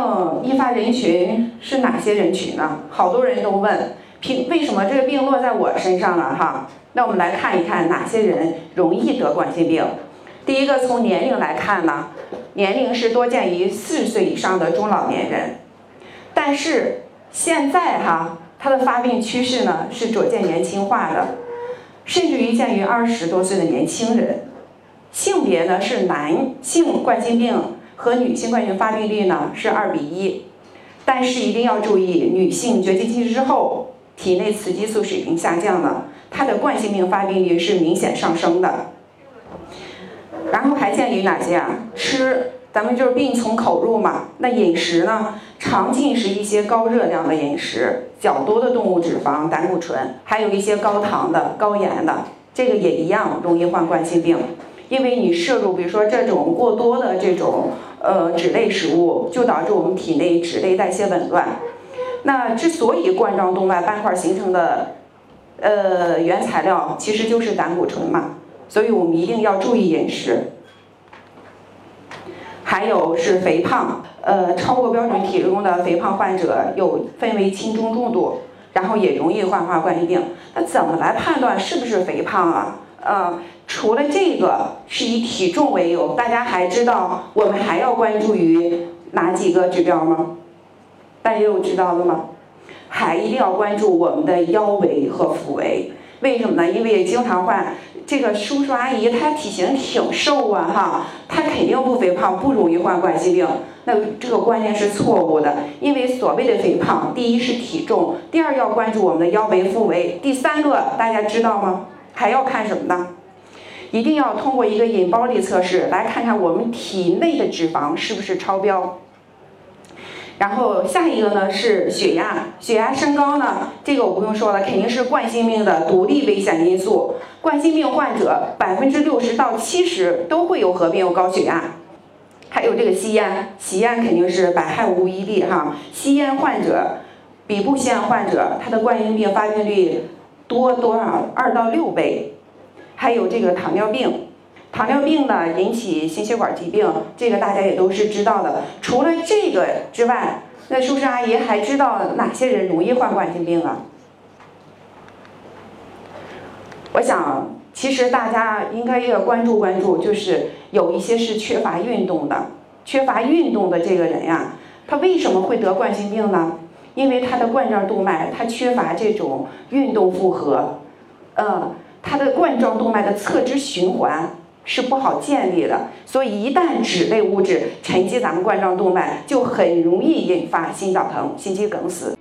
病易发人群是哪些人群呢？好多人都问，凭为什么这个病落在我身上了哈？那我们来看一看哪些人容易得冠心病。第一个从年龄来看呢，年龄是多见于四十岁以上的中老年人，但是现在哈，它的发病趋势呢是逐渐年轻化的，甚至于见于二十多岁的年轻人。性别呢是男性冠心病和女性冠心病发病率呢是二比一，但是一定要注意，女性绝经期之后，体内雌激素水平下降了，她的冠心病发病率是明显上升的。然后还见于哪些啊？吃，咱们就是病从口入嘛。那饮食呢？常进食一些高热量的饮食，较多的动物脂肪、胆固醇，还有一些高糖的、高盐的，这个也一样容易患冠心病。因为你摄入，比如说这种过多的这种呃脂类食物，就导致我们体内脂类代谢紊乱。那之所以冠状动脉斑块形成的呃原材料，其实就是胆固醇嘛。所以我们一定要注意饮食，还有是肥胖，呃，超过标准体重的肥胖患者有分为轻中重度，然后也容易患化冠心病。那怎么来判断是不是肥胖啊？呃，除了这个是以体重为由，大家还知道我们还要关注于哪几个指标吗？大家有知道的吗？还一定要关注我们的腰围和腹围。为什么呢？因为经常换这个叔叔阿姨，他体型挺瘦啊，哈，他肯定不肥胖，不容易患冠心病。那这个观念是错误的，因为所谓的肥胖，第一是体重，第二要关注我们的腰围、腹围，第三个大家知道吗？还要看什么呢？一定要通过一个引包力测试来看看我们体内的脂肪是不是超标。然后下一个呢是血压，血压升高呢，这个我不用说了，肯定是冠心病的独立危险因素。冠心病患者百分之六十到七十都会有合并有高血压。还有这个吸烟，吸烟肯定是百害无一利哈。吸烟患者比不吸烟患者，他的冠心病发病率多多少？二到六倍。还有这个糖尿病。糖尿病呢引起心血管疾病，这个大家也都是知道的。除了这个之外，那叔叔阿姨还知道哪些人容易患冠心病啊？我想，其实大家应该要关注关注，就是有一些是缺乏运动的，缺乏运动的这个人呀，他为什么会得冠心病呢？因为他的冠状动脉他缺乏这种运动负荷，嗯，它的冠状动脉的侧支循环。是不好建立的，所以一旦脂类物质沉积咱们冠状动脉，就很容易引发心绞疼、心肌梗死。